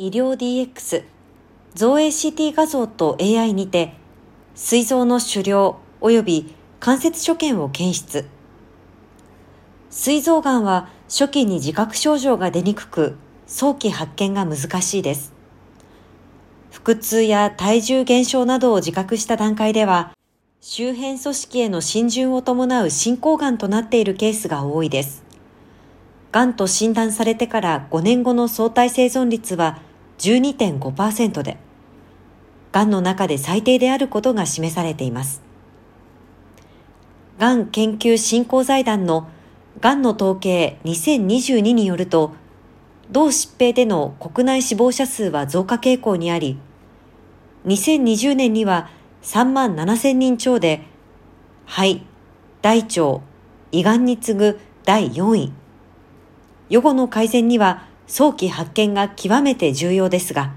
医療 DX 造影 CT 画像と AI にて膵臓の腫瘍及び関節所見を検出膵臓がんは初期に自覚症状が出にくく早期発見が難しいです腹痛や体重減少などを自覚した段階では周辺組織への浸潤を伴う進行がんとなっているケースが多いです。がんと診断されてから5年後の相対生存率は12.5%で、がんの中で最低であることが示されています。がん研究振興財団のがんの統計2022によると、同疾病での国内死亡者数は増加傾向にあり、2020年には3万7千人超で、肺、大腸、胃がんに次ぐ第4位。予後の改善には早期発見が極めて重要ですが、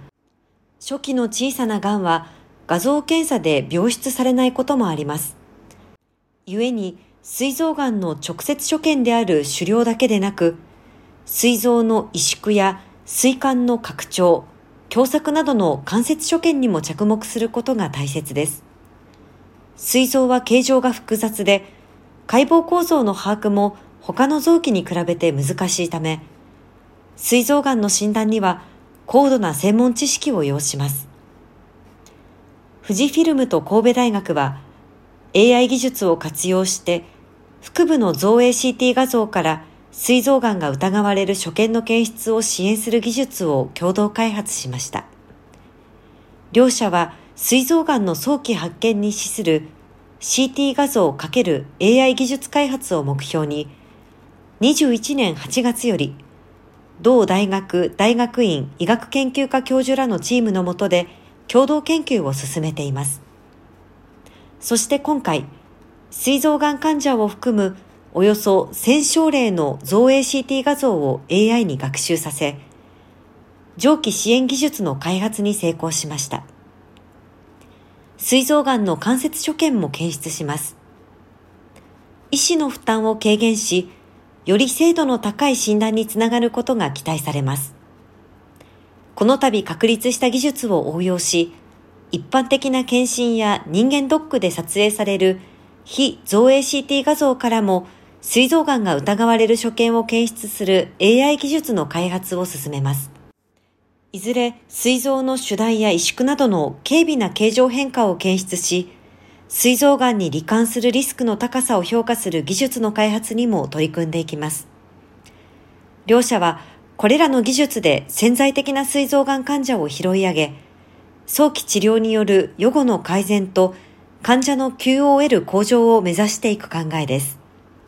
初期の小さながんは画像検査で病出されないこともあります。故に、膵臓がんの直接所見である腫瘍だけでなく、膵臓の萎縮や膵管の拡張、狭窄などの関節所見にも着目することが大切です。膵臓は形状が複雑で、解剖構造の把握も他の臓器に比べて難しいため、膵臓がんの診断には高度な専門知識を要します。富士フィルムと神戸大学は AI 技術を活用して腹部の造影 CT 画像から膵臓がんが疑われる所見の検出を支援する技術を共同開発しました。両社は膵臓がんの早期発見に資する CT 画像 ×AI 技術開発を目標に、21年8月より、同大学大学院医学研究科教授らのチームの下で共同研究を進めています。そして今回、膵臓がん患者を含むおよそ1000症例の造影 CT 画像を AI に学習させ、上記支援技術の開発に成功しました。膵臓がんの関節所見も検出します。医師の負担を軽減し、より精度の高い診断につながることが期待されます。この度確立した技術を応用し、一般的な検診や人間ドックで撮影される非造影 CT 画像からも膵臓がんが疑われる所見を検出する AI 技術の開発を進めます。いずれ、膵臓の主題や萎縮などの軽微な形状変化を検出し、膵臓がんに罹患するリスクの高さを評価する技術の開発にも取り組んでいきます。両者は、これらの技術で潜在的な膵臓がん患者を拾い上げ、早期治療による予後の改善と患者の QOL 向上を目指していく考えです。